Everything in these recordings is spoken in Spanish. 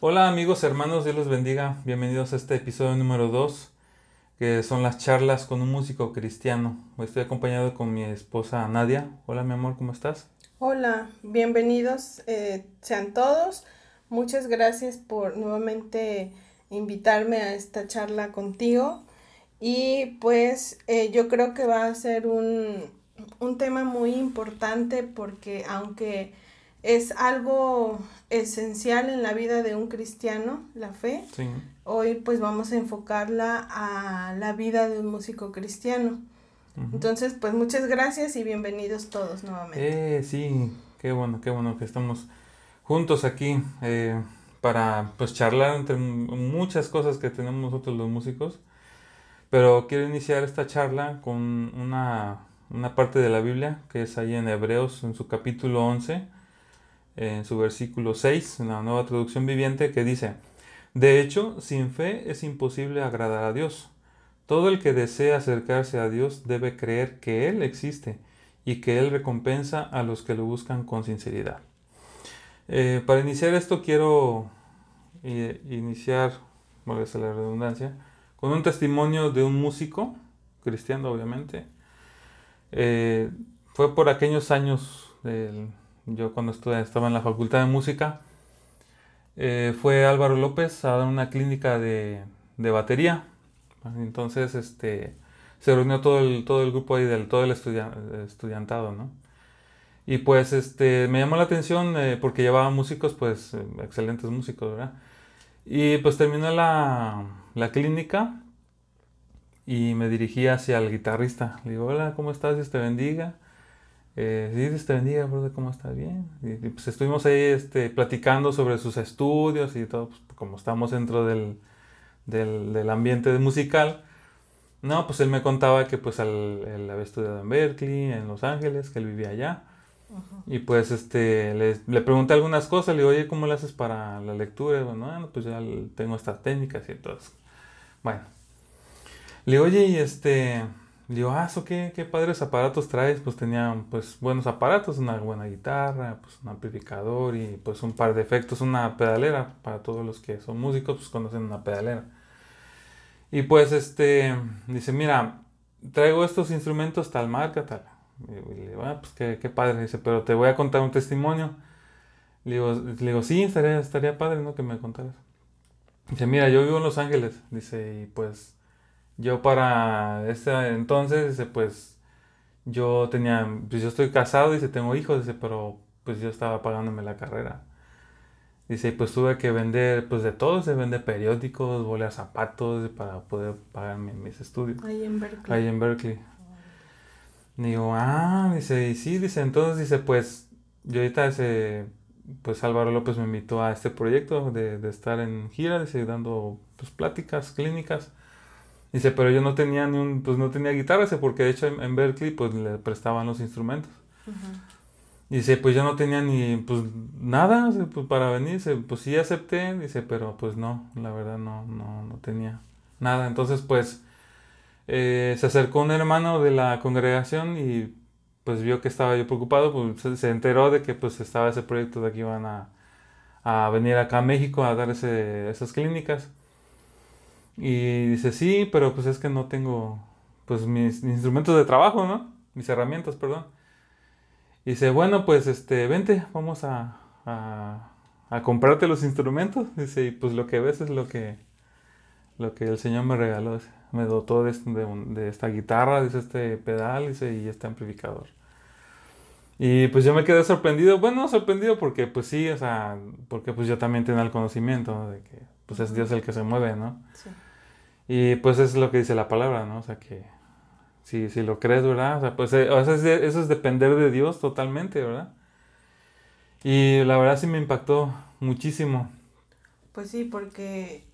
Hola amigos, hermanos, Dios los bendiga. Bienvenidos a este episodio número 2, que son las charlas con un músico cristiano. Estoy acompañado con mi esposa Nadia. Hola mi amor, ¿cómo estás? Hola, bienvenidos eh, sean todos. Muchas gracias por nuevamente invitarme a esta charla contigo. Y pues eh, yo creo que va a ser un, un tema muy importante porque aunque es algo esencial en la vida de un cristiano, la fe. Hoy pues vamos a enfocarla a la vida de un músico cristiano. Entonces, pues muchas gracias y bienvenidos todos nuevamente. Eh, sí, qué bueno, qué bueno que estamos juntos aquí eh, para pues charlar entre muchas cosas que tenemos nosotros los músicos. Pero quiero iniciar esta charla con una, una parte de la Biblia que es ahí en Hebreos, en su capítulo 11 en su versículo 6, en la nueva traducción viviente, que dice, De hecho, sin fe es imposible agradar a Dios. Todo el que desea acercarse a Dios debe creer que Él existe y que Él recompensa a los que lo buscan con sinceridad. Eh, para iniciar esto quiero eh, iniciar, es la redundancia, con un testimonio de un músico, cristiano obviamente. Eh, fue por aquellos años del yo cuando estaba en la Facultad de Música, eh, fue Álvaro López a dar una clínica de, batería. Entonces, este, se reunió todo el, todo el grupo ahí, todo el estudiantado, ¿no? Y pues, este, me llamó la atención eh, porque llevaba músicos, pues, eh, excelentes músicos, ¿verdad? Y pues terminó la, la clínica y me dirigí hacia el guitarrista. Le digo, hola, ¿cómo estás? Dios te bendiga. Eh, sí, Dios te bendiga, brother, ¿cómo estás? Bien. Y, pues estuvimos ahí este, platicando sobre sus estudios y todo, pues, como estamos dentro del, del, ambiente musical. No, pues él me contaba que pues él había estudiado en Berkeley, en Los Ángeles, que él vivía allá. Y pues este, le, le, pregunté algunas cosas, le digo, oye, ¿cómo le haces para la lectura? Y bueno, pues ya tengo estas técnicas y entonces, bueno. Le digo, oye, y este, digo, ah, ¿eso qué, qué padres aparatos traes? Pues tenían pues buenos aparatos, una buena guitarra, pues un amplificador y pues un par de efectos, una pedalera, para todos los que son músicos pues conocen una pedalera. Y pues este, dice, mira, traigo estos instrumentos tal marca, tal. Y le digo, ah, pues qué, qué padre, dice, pero te voy a contar un testimonio. Le digo, le digo sí, estaría, estaría padre, ¿no? Que me contaras. Dice, mira, yo vivo en Los Ángeles, dice, y pues yo para ese entonces, pues yo tenía, pues yo estoy casado, dice, tengo hijos, dice, pero pues yo estaba pagándome la carrera. Dice, pues tuve que vender, pues de todo, se vende periódicos, boleas zapatos para poder pagarme mis estudios. Ahí en Berkeley. Ahí en Berkeley. Digo, ah, dice, y sí, dice, entonces dice, pues yo ahorita pues Álvaro López me invitó a este proyecto de, de estar en gira, dice, dando pues pláticas clínicas. Dice, pero yo no tenía ni un, pues no tenía guitarra, dice, porque de hecho en, Berkeley pues le prestaban los instrumentos. Dice, pues yo no tenía ni, pues nada, pues para venir, dice, pues sí acepté, dice, pero pues no, la verdad no, no, no tenía nada. Entonces pues eh, se acercó un hermano de la congregación y pues vio que estaba yo preocupado, pues se, enteró de que pues estaba ese proyecto de que iban a, a venir acá a México a dar ese, esas clínicas. Y dice, sí, pero pues es que no tengo pues mis, instrumentos de trabajo, ¿no? Mis herramientas, perdón. Y dice, bueno, pues este, vente, vamos a, a, comprarte los instrumentos. Dice, y pues lo que ves es lo que, lo que el Señor me regaló. Me dotó de, de, esta guitarra, dice, este pedal, dice, y este amplificador. Y pues yo me quedé sorprendido, bueno, sorprendido porque pues sí, o sea, porque pues yo también tenía el conocimiento de que pues es Dios el que se mueve, ¿no? Sí. Y pues es lo que dice la palabra, ¿no? O sea que si, si lo crees, ¿verdad? O sea, pues eh, eso es depender de Dios totalmente, ¿verdad? Y la verdad sí me impactó muchísimo. Pues sí, porque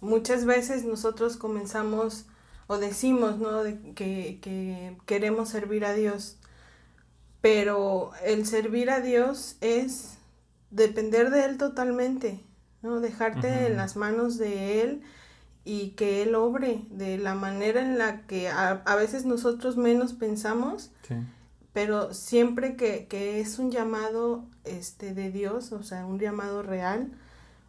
muchas veces nosotros comenzamos o decimos, ¿no? que, que queremos servir a Dios, pero el servir a Dios es depender de Él totalmente, ¿no? Dejarte en las manos de Él y que Él obre de la manera en la que a, veces nosotros menos pensamos, pero siempre que, es un llamado este, de Dios, o sea, un llamado real,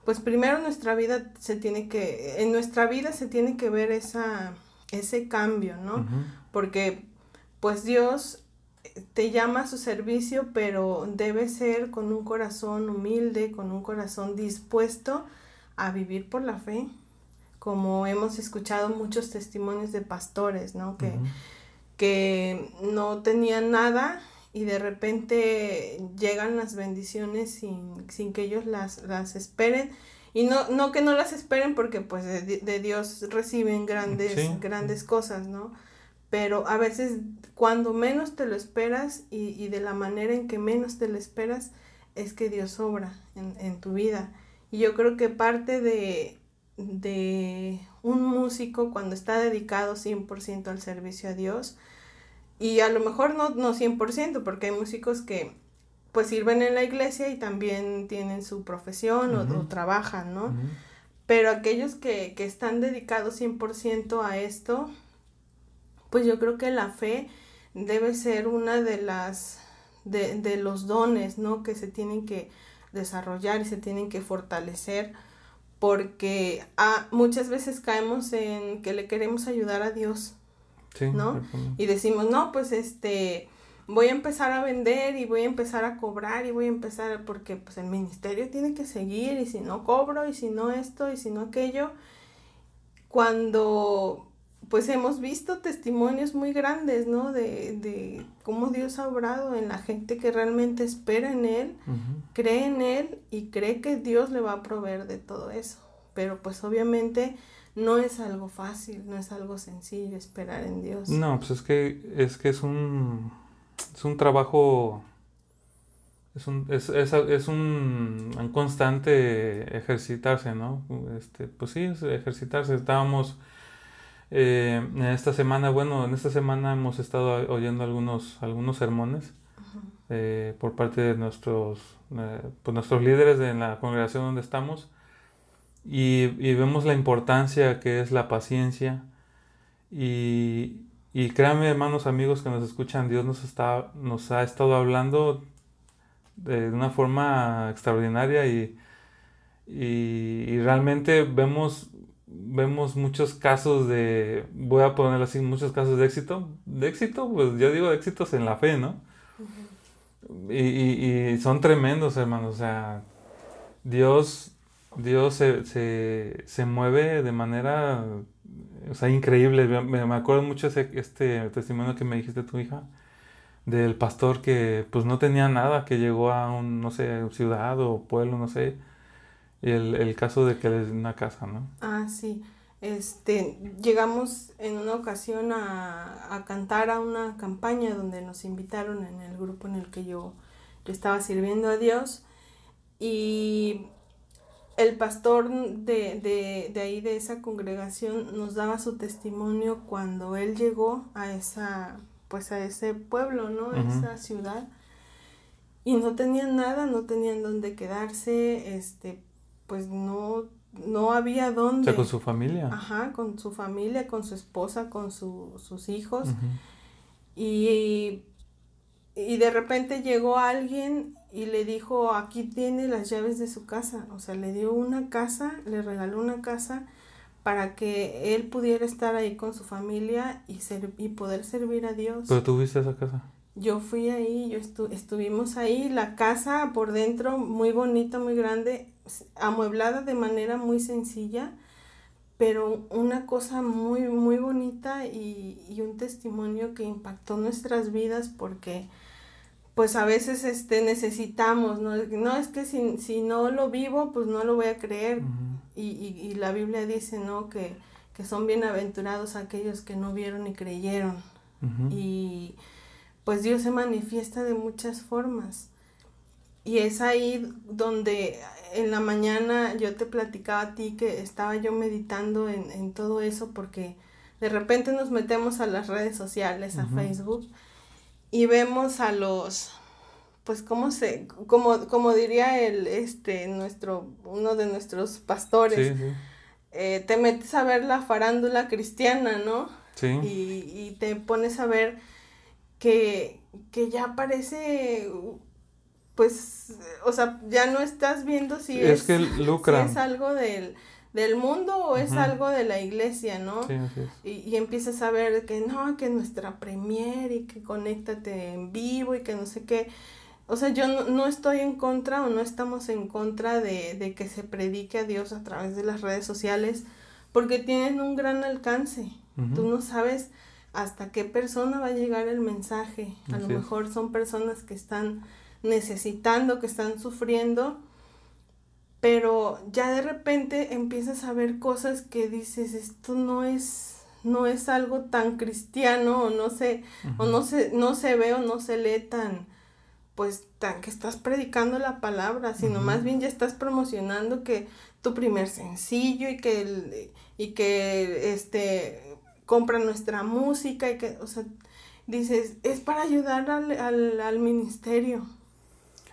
pues primero nuestra vida se tiene que, en nuestra vida se tiene que ver esa, ese cambio, ¿no? Porque pues Dios te llama a su servicio, pero debe ser con un corazón humilde, con un corazón dispuesto a vivir por la fe, como hemos escuchado muchos testimonios de pastores, ¿no? Que, que no tenían nada y de repente llegan las bendiciones sin, sin que ellos las, las esperen. Y no, no que no las esperen porque pues de, Dios reciben grandes, grandes cosas, ¿no? Pero a veces cuando menos te lo esperas y, y, de la manera en que menos te lo esperas es que Dios obra en, en tu vida. Y yo creo que parte de, de un músico cuando está dedicado 100% al servicio a Dios, y a lo mejor no, no 100%, porque hay músicos que pues sirven en la iglesia y también tienen su profesión o, trabajan, ¿no? Pero aquellos que, que están dedicados 100% a esto, pues yo creo que la fe debe ser una de las, de, de los dones, ¿no? Que se tienen que desarrollar y se tienen que fortalecer porque ah, muchas veces caemos en que le queremos ayudar a Dios ¿no? Y decimos, no, pues este, voy a empezar a vender y voy a empezar a cobrar y voy a empezar, porque pues el ministerio tiene que seguir y si no cobro y si no esto y si no aquello, cuando pues hemos visto testimonios muy grandes, ¿no? De, de cómo Dios ha obrado en la gente que realmente espera en Él, cree en Él y cree que Dios le va a proveer de todo eso. Pero pues obviamente no es algo fácil, no es algo sencillo esperar en Dios. No, pues es que es que es un es un trabajo es un, es, es, es un, constante ejercitarse, ¿no? Este, pues sí, es ejercitarse. Estábamos eh, en esta semana, bueno, en esta semana hemos estado oyendo algunos, algunos sermones eh, por parte de nuestros, eh, pues nuestros líderes en la congregación donde estamos y, vemos la importancia que es la paciencia. Y, y créanme, hermanos, amigos que nos escuchan, Dios nos, está, nos ha estado hablando de una forma extraordinaria y, y, realmente vemos, vemos muchos casos de, voy a poner así, muchos casos de éxito. De éxito, pues yo digo éxitos en la fe, ¿no? y, y, y, son tremendos, hermanos. O sea, Dios Dios se, se, se mueve de manera, o sea, increíble. Me, me acuerdo mucho ese, este testimonio que me dijiste tu hija, del pastor que pues no tenía nada, que llegó a un, no sé, ciudad o pueblo, no sé, y el, el caso de que les una casa, ¿no? Ah, sí. Este, llegamos en una ocasión a, a cantar a una campaña donde nos invitaron en el grupo en el que yo, yo estaba sirviendo a Dios y el pastor de, de, de, ahí, de esa congregación, nos daba su testimonio cuando él llegó a esa, pues a ese pueblo, ¿no? A esa ciudad. Y no tenían nada, no tenían dónde quedarse, este, pues no, no había dónde. O sea, con su familia. Ajá, con su familia, con su esposa, con su, sus hijos. y, y de repente llegó alguien y le dijo, aquí tiene las llaves de su casa. O sea, le dio una casa, le regaló una casa para que él pudiera estar ahí con su familia y, ser, y poder servir a Dios. ¿Pero tuviste esa casa? Yo fui ahí, yo estu estuvimos ahí, la casa por dentro muy bonita, muy grande, amueblada de manera muy sencilla, pero una cosa muy, muy bonita y, y un testimonio que impactó nuestras vidas porque pues a veces este, necesitamos, ¿no? No es que si, si no lo vivo, pues no lo voy a creer. y, y, y, la Biblia dice, ¿no? Que, que, son bienaventurados aquellos que no vieron y creyeron. Y pues Dios se manifiesta de muchas formas. Y es ahí donde en la mañana yo te platicaba a ti que estaba yo meditando en, en todo eso porque de repente nos metemos a las redes sociales, a Facebook y vemos a los pues cómo se como como diría el este nuestro uno de nuestros pastores eh, te metes a ver la farándula cristiana no sí. y, y te pones a ver que que ya parece pues, o sea, ya no estás viendo si es, que lucra. Si es algo del, del mundo o es algo de la iglesia, ¿no? Sí, así es. Y, y, empiezas a ver que no, que nuestra premier y que conéctate en vivo y que no sé qué. O sea, yo no, no estoy en contra o no estamos en contra de, de, que se predique a Dios a través de las redes sociales porque tienen un gran alcance. Tú no sabes hasta qué persona va a llegar el mensaje. A lo mejor son personas que están necesitando, que están sufriendo, pero ya de repente empiezas a ver cosas que dices, esto no es no es algo tan cristiano o no se o no se no se ve o no se lee tan pues tan que estás predicando la palabra, sino más bien ya estás promocionando que tu primer sencillo y que el, y que este compra nuestra música y que o sea dices es para ayudar al, al, al ministerio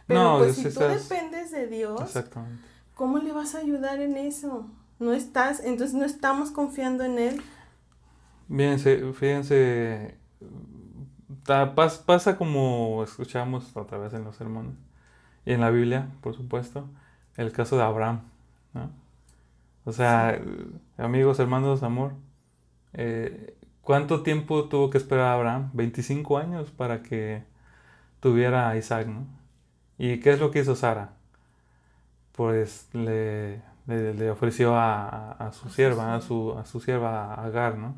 pero pues si tú dependes de Dios exactamente ¿cómo le vas a ayudar en eso? No estás, entonces no estamos confiando en Él. Fíjense, fíjense, pasa como escuchamos otra vez en los sermones y en la Biblia, por supuesto, el caso de Abraham, ¿no? O sea, amigos, hermanos, amor, eh, ¿cuánto tiempo tuvo que esperar Abraham? 25 años para que tuviera a Isaac, ¿no? ¿Y qué es lo que hizo Sara? pues le, le, ofreció a, a, su sierva, a su, a su sierva Agar, ¿no?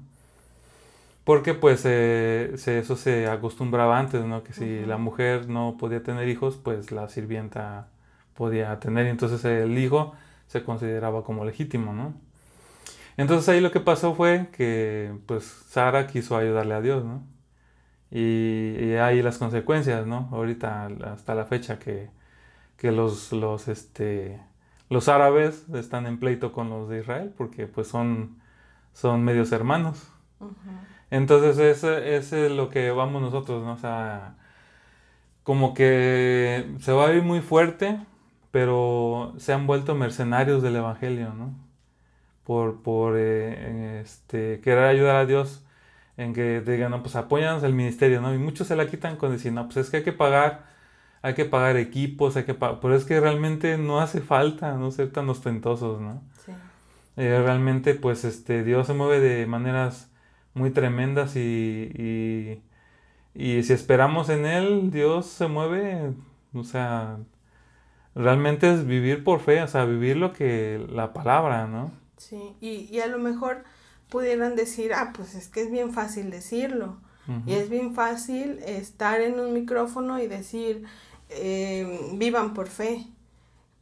Porque pues eh, se, eso se acostumbraba antes, ¿no? Que si la mujer no podía tener hijos, pues la sirvienta podía tener, entonces el hijo se consideraba como legítimo, ¿no? Entonces ahí lo que pasó fue que pues Sara quiso ayudarle a Dios, ¿no? Y, y ahí las consecuencias, ¿no? Ahorita hasta la fecha que que los, los, este, los árabes están en pleito con los de Israel porque pues son, son medios hermanos. Entonces ese, es lo que vamos nosotros, ¿no? O sea, como que se va a ir muy fuerte, pero se han vuelto mercenarios del Evangelio, ¿no? Por, por eh, este, querer ayudar a Dios en que digan, no, pues apóyanos el ministerio, ¿no? Y muchos se la quitan con decir, no, pues es que hay que pagar hay que pagar equipos, hay que pagar, pero es que realmente no hace falta no ser tan ostentosos, ¿no? Sí. Eh, realmente, pues, este, Dios se mueve de maneras muy tremendas y, y, y, si esperamos en Él, Dios se mueve, o sea, realmente es vivir por fe, o sea, vivir lo que la palabra, ¿no? Sí, y, y a lo mejor pudieran decir, ah, pues es que es bien fácil decirlo. Y es bien fácil estar en un micrófono y decir, eh, vivan por fe.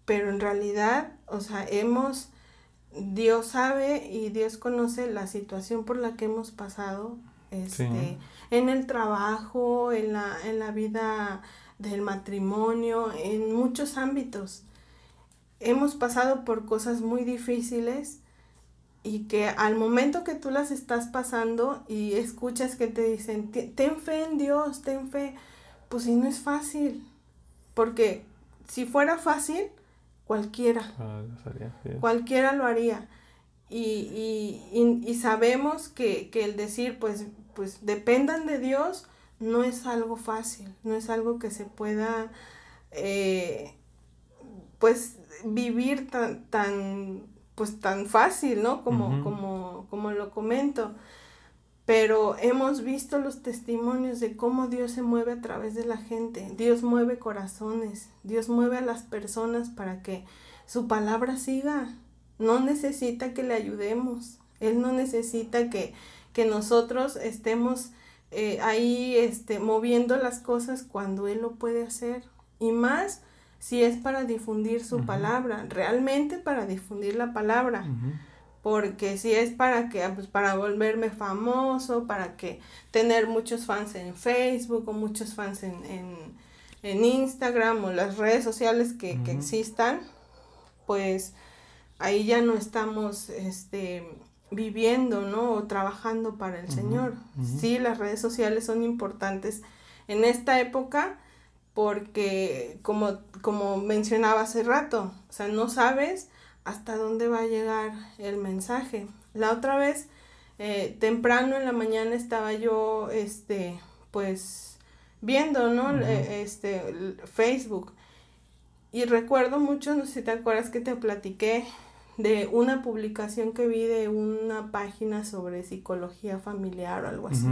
Pero en realidad, o sea, hemos, Dios sabe y Dios conoce la situación por la que hemos pasado este, en el trabajo, en la, en la vida del matrimonio, en muchos ámbitos. Hemos pasado por cosas muy difíciles y que al momento que tú las estás pasando y escuchas que te dicen, ten fe en Dios, ten fe, pues si no es fácil, porque si fuera fácil, cualquiera. Ah, cualquiera lo haría. Y, y, y, sabemos que, que, el decir, pues, pues dependan de Dios, no es algo fácil, no es algo que se pueda, eh, pues, vivir tan, tan, pues, tan fácil, ¿no? Como, como, como lo comento pero hemos visto los testimonios de cómo Dios se mueve a través de la gente. Dios mueve corazones, Dios mueve a las personas para que su palabra siga. No necesita que le ayudemos, Él no necesita que, que nosotros estemos eh, ahí este, moviendo las cosas cuando Él lo puede hacer. Y más si es para difundir su palabra, realmente para difundir la palabra. Porque si es para que pues para volverme famoso, para que tener muchos fans en Facebook o muchos fans en, en, Instagram o las redes sociales que, existan, pues ahí ya no estamos este viviendo, ¿no? O trabajando para el Señor. Sí, las redes sociales son importantes en esta época porque como, como mencionaba hace rato, o sea, no sabes hasta dónde va a llegar el mensaje. La otra vez, eh, temprano en la mañana estaba yo, este, pues, viendo, ¿no? Eh, este, Facebook. y recuerdo mucho, no sé si te acuerdas que te platiqué de una publicación que vi de una página sobre psicología familiar o algo así.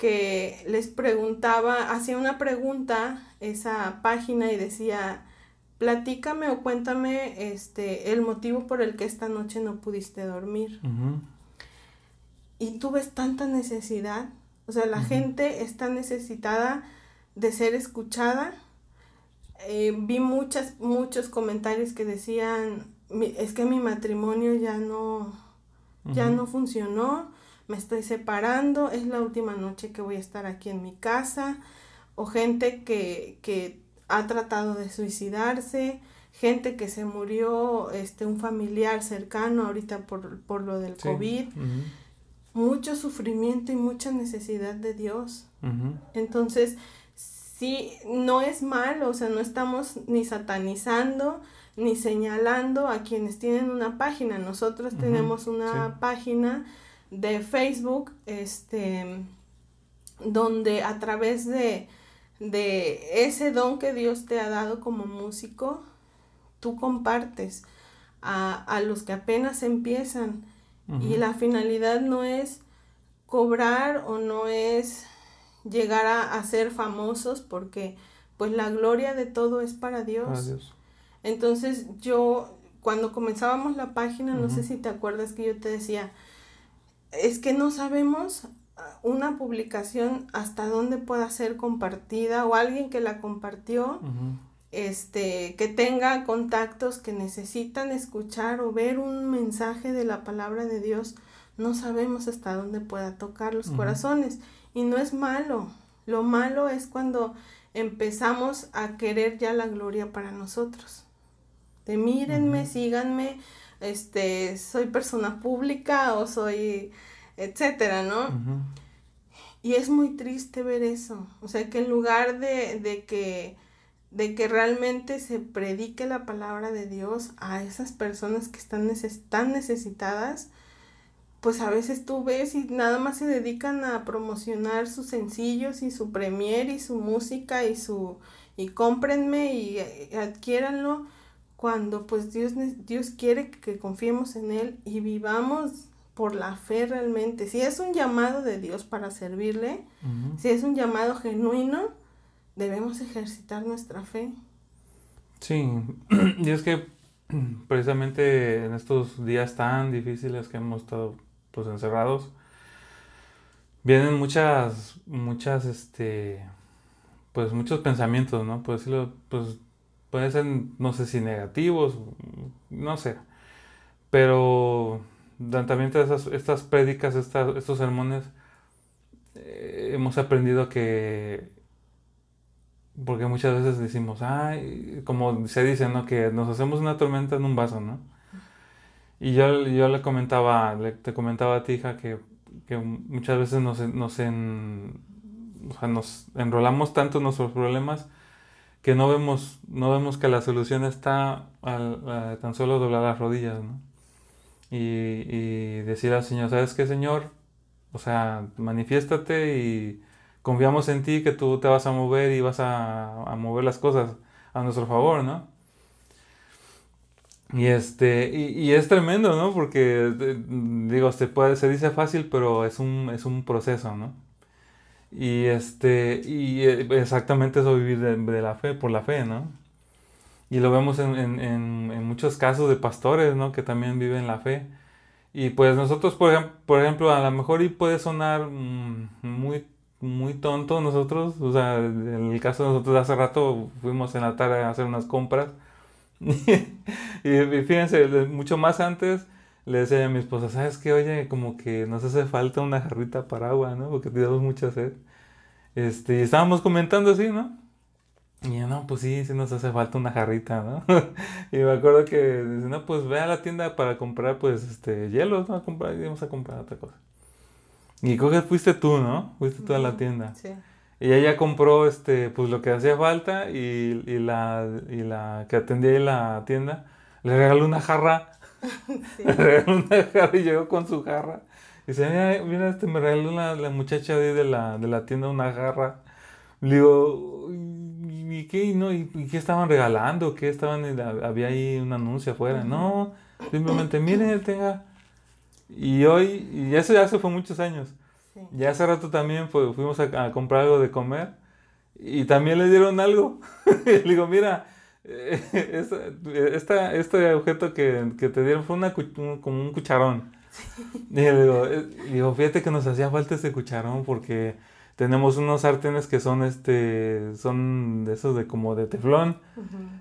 Que les preguntaba, hacía una pregunta esa página y decía, platícame o cuéntame este el motivo por el que esta noche no pudiste dormir. Y tú ves tanta necesidad, o sea, la gente está necesitada de ser escuchada. Eh, vi muchas, muchos comentarios que decían, es que mi matrimonio ya no, ya no funcionó, me estoy separando, es la última noche que voy a estar aquí en mi casa, o gente que, que ha tratado de suicidarse, gente que se murió, este, un familiar cercano ahorita por, por lo del COVID, mucho sufrimiento y mucha necesidad de Dios. Entonces, sí, no es malo, o sea, no estamos ni satanizando, ni señalando a quienes tienen una página. Nosotros tenemos una página de Facebook, este, donde a través de, de ese don que Dios te ha dado como músico, tú compartes a, a los que apenas empiezan. Y la finalidad no es cobrar o no es llegar a, a, ser famosos porque pues la gloria de todo es para Dios. Para Dios. Entonces yo, cuando comenzábamos la página, no sé si te acuerdas que yo te decía, es que no sabemos ah, una publicación hasta dónde pueda ser compartida o alguien que la compartió, este, que tenga contactos que necesitan escuchar o ver un mensaje de la palabra de Dios, no sabemos hasta dónde pueda tocar los corazones. Y no es malo, lo malo es cuando empezamos a querer ya la gloria para nosotros. De mírenme, síganme, este, soy persona pública o soy, etcétera, ¿no? Y es muy triste ver eso, o sea, que en lugar de, de que de que realmente se predique la palabra de Dios a esas personas que están tan necesitadas, pues a veces tú ves y nada más se dedican a promocionar sus sencillos y su premier y su música y su y cómprenme y, y eh, adquiéranlo cuando pues Dios, Dios quiere que confiemos en Él y vivamos por la fe realmente. Si es un llamado de Dios para servirle, si es un llamado genuino, debemos ejercitar nuestra fe. Sí, y es que precisamente en estos días tan difíciles que hemos estado pues encerrados, vienen muchas, muchas, este, pues muchos pensamientos, ¿no? Pues decirlo, pues Pueden ser, no sé si negativos, no sé. Pero también esas, estas prédicas, estos sermones, eh, hemos aprendido que, porque muchas veces decimos, ay, como se dice, ¿no? Que nos hacemos una tormenta en un vaso, ¿no? Y yo, yo le comentaba, le, te comentaba a ti, hija, que, que muchas veces nos, nos, en, o sea, nos enrolamos tanto en nuestros problemas que no vemos, no vemos que la solución está tan solo doblar las rodillas, ¿no? Y, y, decir al Señor, ¿sabes qué, Señor? O sea, manifiéstate y confiamos en ti que tú te vas a mover y vas a, a mover las cosas a nuestro favor, ¿no? Y este, y, y, es tremendo, ¿no? Porque digo, se puede, se dice fácil, pero es un, es un proceso, ¿no? Y este, y eh, exactamente eso vivir de, la fe, por la fe, ¿no? Y lo vemos en, en, en, muchos casos de pastores, ¿no? Que también viven la fe. Y pues nosotros, por, ejemplo, por ejemplo, a lo mejor y puede sonar mm, muy, muy tonto nosotros, o sea, en el caso de nosotros hace rato fuimos en la tarde a hacer unas compras. y fíjense, mucho más antes le decía a mi esposa, ¿sabes qué? Oye, como que nos hace falta una jarrita para agua, ¿no? Porque tenemos mucha sed. Este, y estábamos comentando así, ¿no? Y yo, no, pues sí, sí nos hace falta una jarrita, ¿no? y me acuerdo que dice, no, pues ve a la tienda para comprar, pues, este, hielos, ¿no? A comprar, y vamos a comprar otra cosa. Y creo que fuiste tú, ¿no? Fuiste tú a la tienda. Sí. Y ella compró, este, pues lo que hacía falta y, y la, y la que atendía en la tienda le regaló una jarra una jarra y llegó con su jarra. Y dice, mira, mira este, me regaló la, la muchacha de, la, de la tienda una jarra. Le digo, ¿y qué? No, ¿y, qué estaban regalando? ¿Qué estaban? Había ahí un anuncio afuera. No, simplemente, mire, tenga. Y hoy, y eso ya se fue muchos años. Ya hace rato también fuimos a, comprar algo de comer y también le dieron algo. le digo, mira, eh, esta, este objeto que, que, te dieron fue una, como un cucharón. Y le digo, eh, digo, fíjate que nos hacía falta ese cucharón porque tenemos unos sartenes que son este son de esos de como de teflón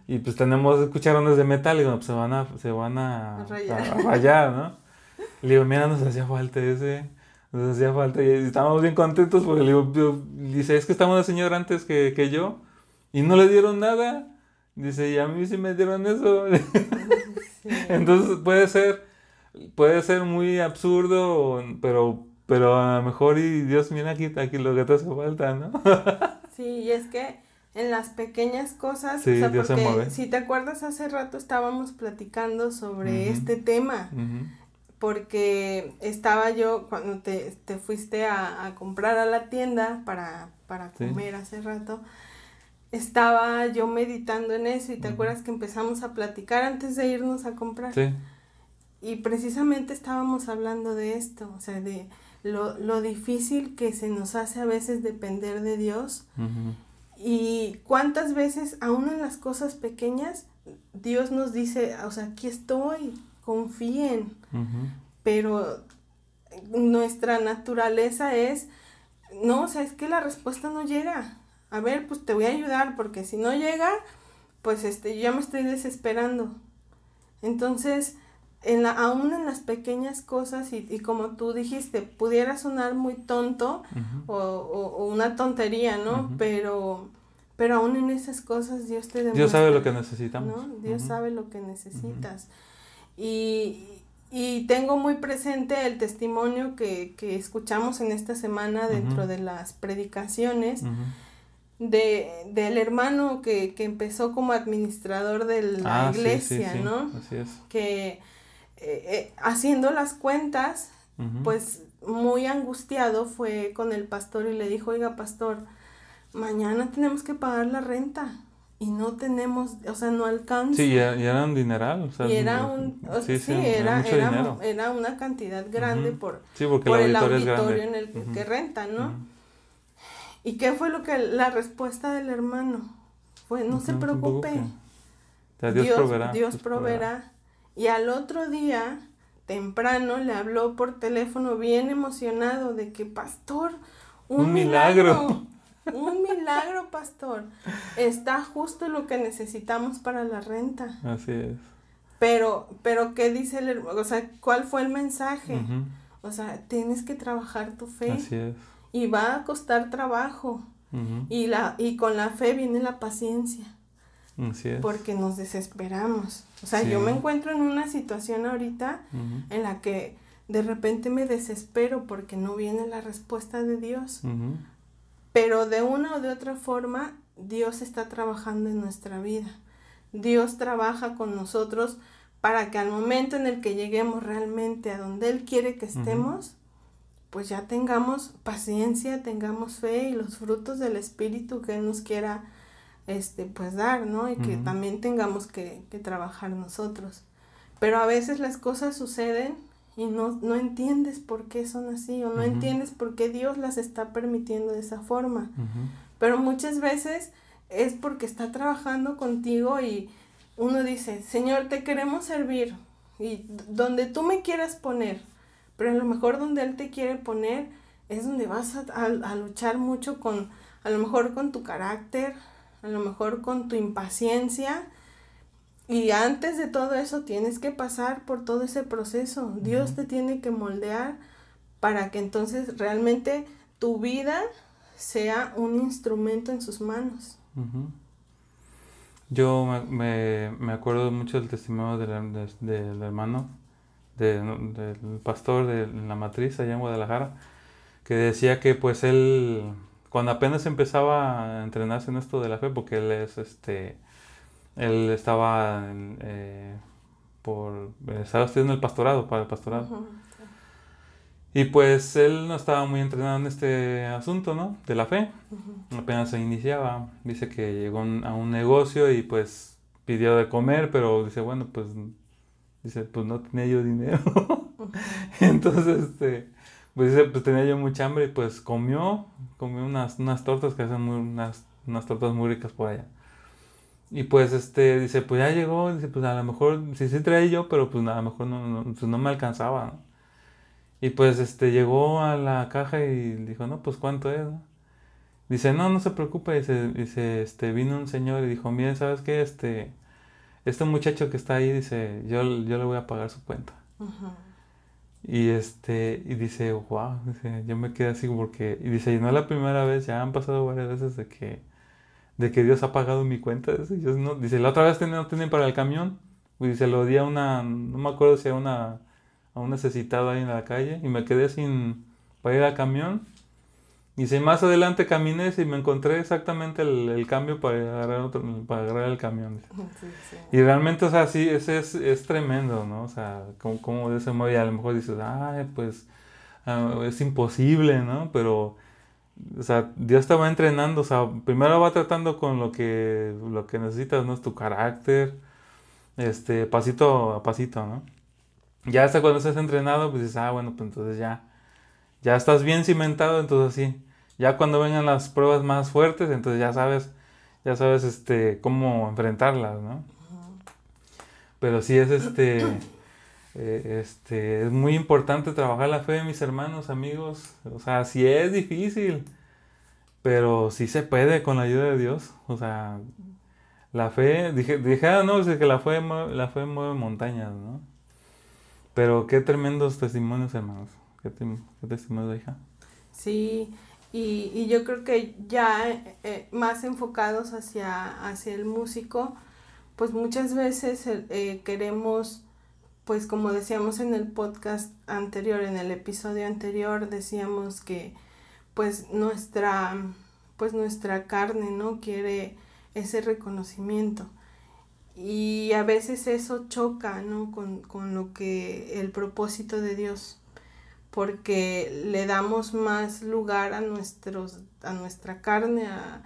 y pues tenemos cucharones de metal y pues se van a se van a, rayar. ¿no? Le digo, mira, nos hacía falta ese, nos hacía falta y estábamos bien contentos porque le digo, dice, es que estaba una señora antes que, que yo y no le dieron nada. Dice, y a mí sí me dieron eso. Entonces puede ser, puede ser muy absurdo, pero pero a lo mejor, y Dios, mira aquí, aquí lo que te hace falta, ¿no? sí, y es que en las pequeñas cosas, sí, Dios se mueve. si te acuerdas, hace rato estábamos platicando sobre este tema, porque estaba yo, cuando te, te fuiste a, a, comprar a la tienda para, para comer hace rato, estaba yo meditando en eso y te acuerdas que empezamos a platicar antes de irnos a comprar. Sí. Y precisamente estábamos hablando de esto, o sea, de lo, lo difícil que se nos hace a veces depender de Dios. Y cuántas veces, aún en las cosas pequeñas, Dios nos dice, o sea, aquí estoy, confíen. Pero nuestra naturaleza es, no, o sea, es que la respuesta no llega. A ver, pues te voy a ayudar, porque si no llega, pues este, ya me estoy desesperando. Entonces, en la, aún en las pequeñas cosas y, y como tú dijiste, pudiera sonar muy tonto o, o, una tontería, ¿no? Pero pero aún en esas cosas Dios te demuestra. Dios sabe lo que necesitamos. ¿no? Dios sabe lo que necesitas. y, y, tengo muy presente el testimonio que, que escuchamos en esta semana dentro de las predicaciones. De, del hermano que, que empezó como administrador de la ah, iglesia, ¿no? Así es. Que eh, eh, haciendo las cuentas, pues muy angustiado fue con el pastor y le dijo, oiga pastor, mañana tenemos que pagar la renta y no tenemos, o sea, no alcanza. Sí, y era un dineral, o sea, y era un, sí, era, era, era, una cantidad grande por, por el auditorio en el que renta, ¿no? ¿Y qué fue lo que la respuesta del hermano? Fue, no, se preocupe. Dios, proveerá. Dios proveerá. Y al otro día, temprano, le habló por teléfono bien emocionado de que, pastor, un, milagro. Un milagro, pastor. Está justo lo que necesitamos para la renta. Así es. Pero, pero, ¿qué dice el O sea, ¿cuál fue el mensaje? O sea, tienes que trabajar tu fe. Así es. Y va a costar trabajo. y, la, y con la fe viene la paciencia. Porque nos desesperamos. O sea, yo me encuentro en una situación ahorita en la que de repente me desespero porque no viene la respuesta de Dios. Pero de una o de otra forma, Dios está trabajando en nuestra vida. Dios trabaja con nosotros para que al momento en el que lleguemos realmente a donde Él quiere que estemos, pues ya tengamos paciencia, tengamos fe y los frutos del Espíritu que Él nos quiera este, pues dar, ¿no? Y que también tengamos que, que, trabajar nosotros. Pero a veces las cosas suceden y no, no entiendes por qué son así o no entiendes por qué Dios las está permitiendo de esa forma. Pero muchas veces es porque está trabajando contigo y uno dice, Señor, te queremos servir y donde tú me quieras poner, pero a lo mejor donde Él te quiere poner es donde vas a, a luchar mucho con, a lo mejor con tu carácter, a lo mejor con tu impaciencia. Y antes de todo eso tienes que pasar por todo ese proceso. Dios te tiene que moldear para que entonces realmente tu vida sea un instrumento en sus manos. Yo me, me, acuerdo mucho del testimonio del, hermano, del pastor de la matriz allá en Guadalajara, que decía que pues él cuando apenas empezaba a entrenarse en esto de la fe, porque él es este, él estaba eh, por, estaba estudiando el pastorado, para el pastorado. Y pues él no estaba muy entrenado en este asunto, ¿no? De la fe. Apenas se iniciaba. Dice que llegó a un negocio y pues pidió de comer, pero dice, bueno, pues dice, pues no tenía yo dinero. Entonces, este, pues dice, pues tenía yo mucha hambre y pues comió, comió unas, unas tortas que hacen muy, unas, unas tortas muy ricas por allá. Y pues este, dice, pues ya llegó, dice, pues a lo mejor, sí, sí traía yo, pero pues a lo mejor no, no, pues no me alcanzaba, ¿no? Y pues este llegó a la caja y dijo, no, pues cuánto es, Dice, no, no se preocupe, dice, dice, este, vino un señor y dijo, miren, ¿sabes qué? Este, este muchacho que está ahí, dice, yo, yo le voy a pagar su cuenta. Y este, y dice, wow, dice, yo me quedé así porque, y dice, y no es la primera vez, ya han pasado varias veces de que, de que Dios ha pagado mi cuenta. Dice, no, dice la otra vez no tienen para el camión. Y dice, lo di a una, no me acuerdo si a una a un necesitado ahí en la calle y me quedé sin para ir al camión. Y si más adelante caminé y me encontré exactamente el, cambio para agarrar, otro, para agarrar el camión. Y realmente, o sea, sí, ese es, es tremendo, ¿no? O sea, como, como de ese modo, y a lo mejor dices, ay, pues ah, es imposible, ¿no? Pero, o sea, Dios te va entrenando, o sea, primero va tratando con lo que, lo que necesitas, ¿no? Es tu carácter, este, pasito a pasito, ¿no? Ya hasta cuando estás entrenado, pues dices, ah, bueno, pues entonces ya, ya estás bien cimentado, entonces sí. Ya cuando vengan las pruebas más fuertes, entonces ya sabes, ya sabes este, cómo enfrentarlas, ¿no? Pero sí es este, eh, este, es muy importante trabajar la fe, mis hermanos, amigos. O sea, sí es difícil, pero sí se puede con la ayuda de Dios. O sea, la fe, dije, dije ah, no, que la fe, la fe mueve montañas, ¿no? Pero qué tremendos testimonios, hermanos. Qué, qué testimonio, hija. Sí, y, y, yo creo que ya eh, más enfocados hacia, hacia el músico, pues muchas veces eh, queremos, pues como decíamos en el podcast anterior, en el episodio anterior, decíamos que pues nuestra, pues nuestra carne, ¿no? Quiere ese reconocimiento y a veces eso choca, ¿no? Con, con lo que el propósito de Dios, porque le damos más lugar a, nuestros, a nuestra carne, a,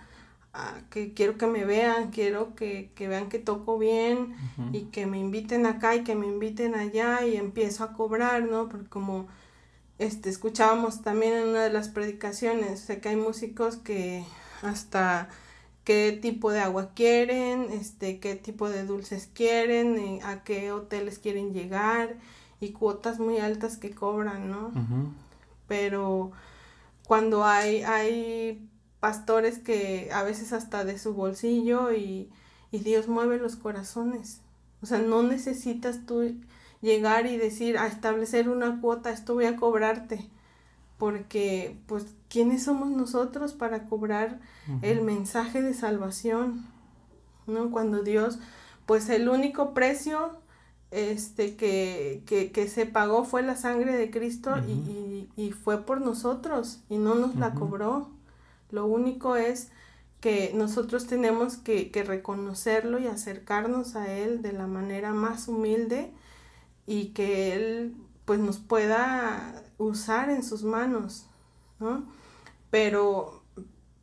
que quiero que me vean, quiero que, que vean que toco bien y que me inviten acá y que me inviten allá y empiezo a cobrar, ¿no? Porque como este, escuchábamos también en una de las predicaciones, sé que hay músicos que hasta qué tipo de agua quieren, este, qué tipo de dulces quieren, eh, a qué hoteles quieren llegar y cuotas muy altas que cobran, ¿no? Pero cuando hay, hay pastores que a veces hasta de su bolsillo y, y Dios mueve los corazones. O sea, no necesitas tú llegar y decir, a establecer una cuota, esto voy a cobrarte porque pues quiénes somos nosotros para cobrar el mensaje de salvación, ¿no? Cuando Dios, pues el único precio este, que, que, que se pagó fue la sangre de Cristo y, y, fue por nosotros y no nos la cobró. Lo único es que nosotros tenemos que, que, reconocerlo y acercarnos a Él de la manera más humilde y que Él pues nos pueda usar en sus manos, ¿no? Pero,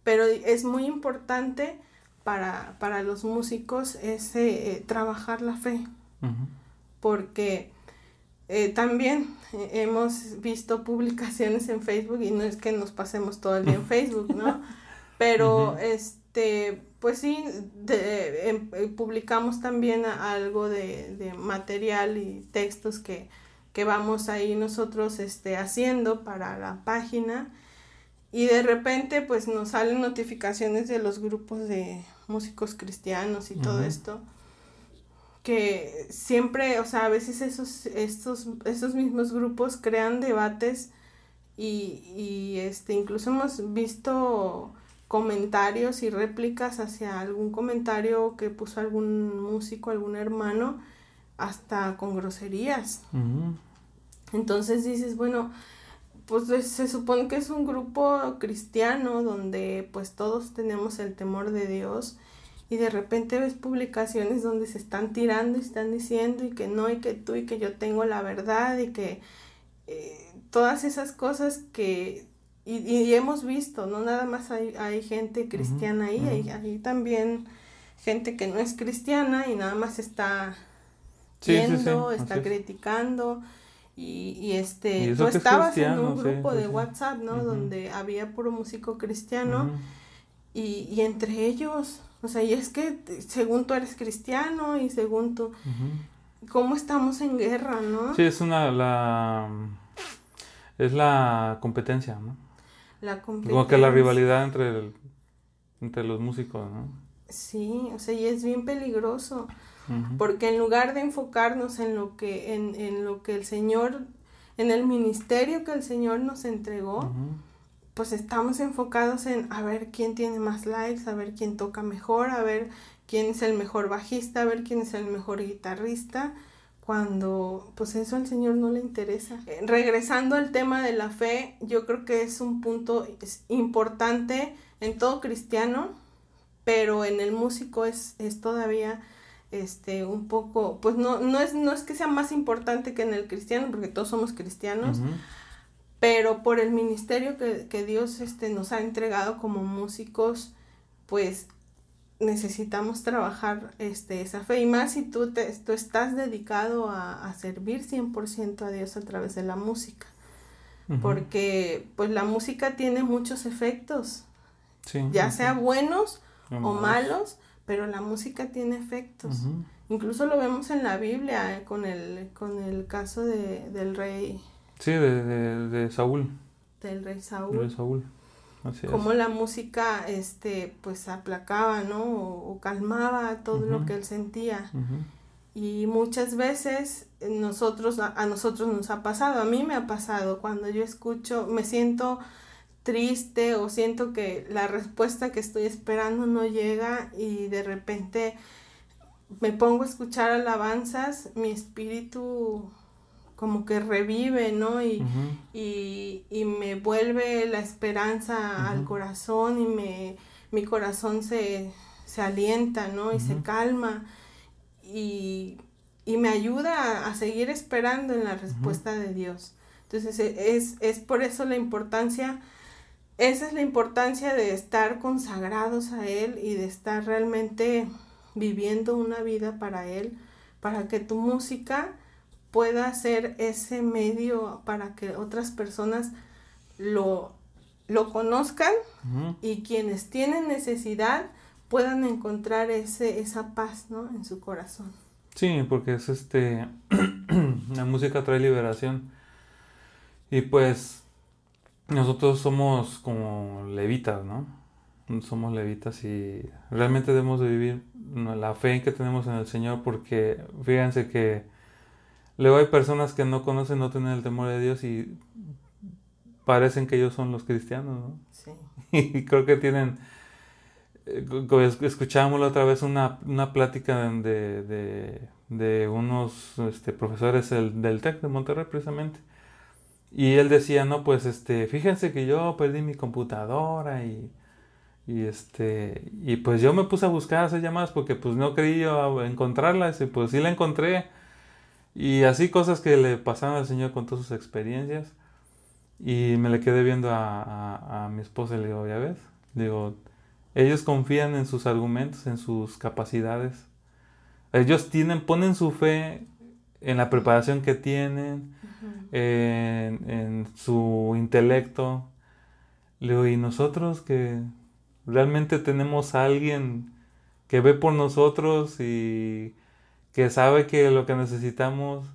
pero es muy importante para, para los músicos ese eh, trabajar la fe, porque eh, también eh, hemos visto publicaciones en Facebook y no es que nos pasemos todo el día en Facebook, ¿no? Pero este, pues sí, em, publicamos también algo de, de material y textos que que vamos ahí nosotros este, haciendo para la página. Y de repente pues nos salen notificaciones de los grupos de músicos cristianos y todo esto que siempre, o sea, a veces esos, estos, mismos grupos crean debates y, y este, incluso hemos visto comentarios y réplicas hacia algún comentario que puso algún músico, algún hermano, hasta con groserías. Entonces dices, bueno, pues se supone que es un grupo cristiano donde pues todos tenemos el temor de Dios y de repente ves publicaciones donde se están tirando y están diciendo y que no y que tú y que yo tengo la verdad y que eh, todas esas cosas que, y, y hemos visto, no nada más hay, hay gente cristiana ahí, hay, hay también gente que no es cristiana y nada más está Sí, sí, sí, viendo, está es. criticando. Y, y este, Y tú es estabas en un grupo de. WhatsApp, ¿no? Donde había puro músico cristiano y, y entre ellos, o sea, y es que según tú eres cristiano y según tú. ¿cómo estamos en guerra, no? Sí, es una, la, es la competencia, ¿no? La Como que la competencia. rivalidad entre, el- entre los músicos, ¿no? Sí, o sea, y es bien peligroso. Porque en lugar de enfocarnos en lo que, en, en lo que el Señor, en el ministerio que el Señor nos entregó. Pues estamos enfocados en a ver quién tiene más likes, a ver quién toca mejor, a ver quién es el mejor bajista, a ver quién es el mejor guitarrista, cuando pues eso al Señor no le interesa. Eh, Regresando al tema de la fe, yo creo que es un punto importante en todo cristiano, pero en el músico es, es todavía este un poco, pues no, no es, no es que sea más importante que en el cristiano, porque todos somos cristianos. Pero por el ministerio que, que Dios este, nos ha entregado como músicos, pues necesitamos trabajar este, esa fe. Y más si tú, te, tú estás dedicado a, a servir 100% a Dios a través de la música. Porque pues la música tiene muchos efectos, Sí, ya sea buenos o Malos. pero la música tiene efectos. Incluso lo vemos en la Biblia eh, con, el, con el caso de, del rey, Sí, de, de, de Saúl. del rey Saúl. Saúl. Así es. cómo la música este pues aplacaba no o, o calmaba todo lo que él sentía y muchas veces eh, nosotros a, a nosotros nos ha pasado a mí me ha pasado cuando yo escucho me siento triste o siento que la respuesta que estoy esperando no llega y de repente me pongo a escuchar alabanzas mi espíritu como que revive no y y, y me vuelve la esperanza al corazón y me, mi corazón se, se alienta, ¿no? Y se calma. Y, y me ayuda a, a seguir esperando en la respuesta de Dios. Entonces e- es, es por eso la importancia, esa es la importancia de estar consagrados a Él y de estar realmente viviendo una vida para Él, para que tu música pueda ser ese medio para que otras personas lo, lo conozcan y quienes tienen necesidad puedan encontrar ese, esa paz ¿no? en su corazón. Sí, porque es este. la música trae liberación. Y pues. Nosotros somos como levitas, ¿no? Somos levitas y realmente debemos de vivir la fe que tenemos en el Señor porque fíjense que luego hay personas que no conocen, no tienen el temor de Dios y parecen que ellos son los cristianos, ¿no? Sí. Y creo que tienen, eh, escuchábamos la otra vez una, una plática de, de, de unos este, profesores del, del TEC de Monterrey precisamente. Y él decía, no, pues este, fíjense que yo perdí mi computadora y, y este, y pues yo me puse a buscar hacer llamadas porque pues no creí yo encontrarlas y pues sí la encontré. Y así cosas que le pasaron al Señor con todas sus experiencias. Y me le quedé viendo a, a- a mi esposa y le digo, ¿ya ves? Digo, ellos confían en sus argumentos, en sus capacidades. Ellos tienen, ponen su fe en la preparación que tienen, en, en su intelecto. Le digo, ¿y nosotros que realmente tenemos a alguien que ve por nosotros y que sabe que lo que necesitamos?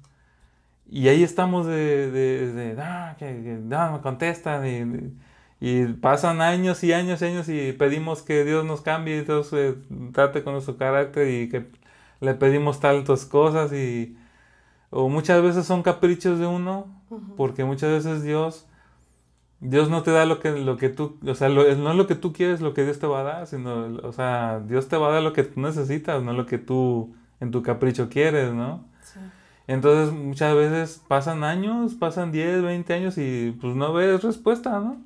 Y ahí estamos de, de, de, "Ah, que, que no me contestan y, y pasan años y años y años y pedimos que Dios nos cambie y Dios eh, trate con nuestro carácter y que le pedimos tantas cosas y o muchas veces son caprichos de uno Ujú. porque muchas veces Dios Dios no te da lo que lo que tú, o sea, lo- no es lo que tú quieres lo que Dios te va a dar, sino, o sea, Dios te va a dar lo que tú necesitas, no lo que tú en tu capricho quieres, ¿no? Sí. Entonces muchas veces pasan años, pasan 10, 20 años y pues no ves respuesta, ¿no?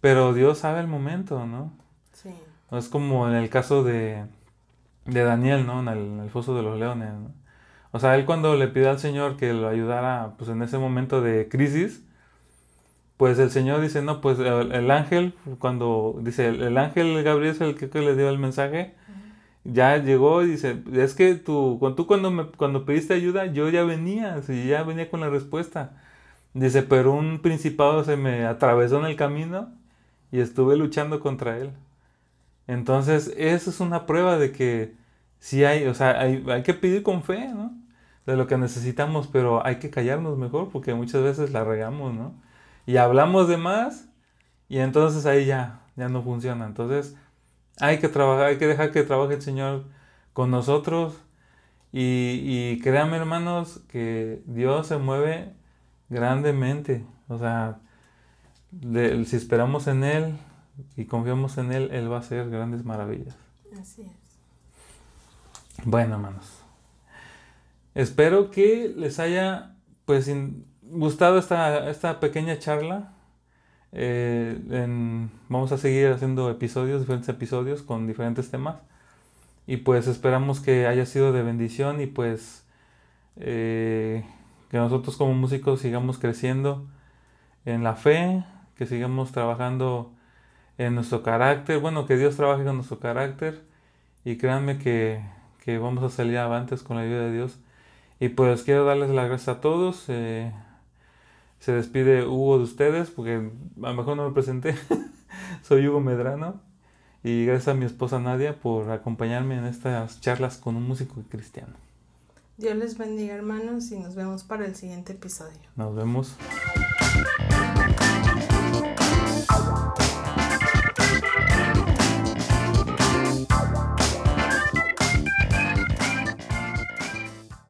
Pero Dios sabe el momento, ¿no? Sí. Es como en el caso de, de Daniel, ¿no? En el, en el foso de los leones, ¿no? O sea, él cuando le pidió al Señor que lo ayudara, pues en ese momento de crisis, pues el Señor dice, no, pues el, el ángel, cuando dice, el, el, ángel Gabriel es el que, que, le dio el mensaje, ya llegó y dice, es que tú, tú cuando, me, cuando pediste ayuda, yo ya venía, sí, ya venía con la respuesta. Dice, pero un principado se me atravesó en el camino y estuve luchando contra él. Entonces, eso es una prueba de que sí hay, o sea, hay, hay que pedir con fe. De lo que necesitamos, pero hay que callarnos mejor porque muchas veces la regamos, ¿no? Y hablamos de más y entonces ahí ya, ya no funciona. Entonces, hay que trabajar, hay que dejar que trabaje el Señor con nosotros. Y, y créanme, hermanos, que Dios se mueve grandemente. O sea, de, si esperamos en Él y confiamos en Él, Él va a hacer grandes maravillas. Así es. Bueno, hermanos. Espero que les haya pues gustado esta, esta pequeña charla. Eh, vamos a seguir haciendo episodios, diferentes episodios con diferentes temas. Y pues esperamos que haya sido de bendición y pues eh, que nosotros como músicos sigamos creciendo en la fe, que sigamos trabajando en nuestro carácter, bueno, que Dios trabaje con nuestro carácter y créanme que, que vamos a salir avantes con la ayuda de Dios. Y pues quiero darles las gracias a todos. Eh, se despide Hugo de ustedes, porque a lo mejor no me presenté. Soy Hugo Medrano. Y gracias a mi esposa Nadia por acompañarme en estas charlas con un músico cristiano. Dios les bendiga hermanos y nos vemos para el siguiente episodio. Nos vemos.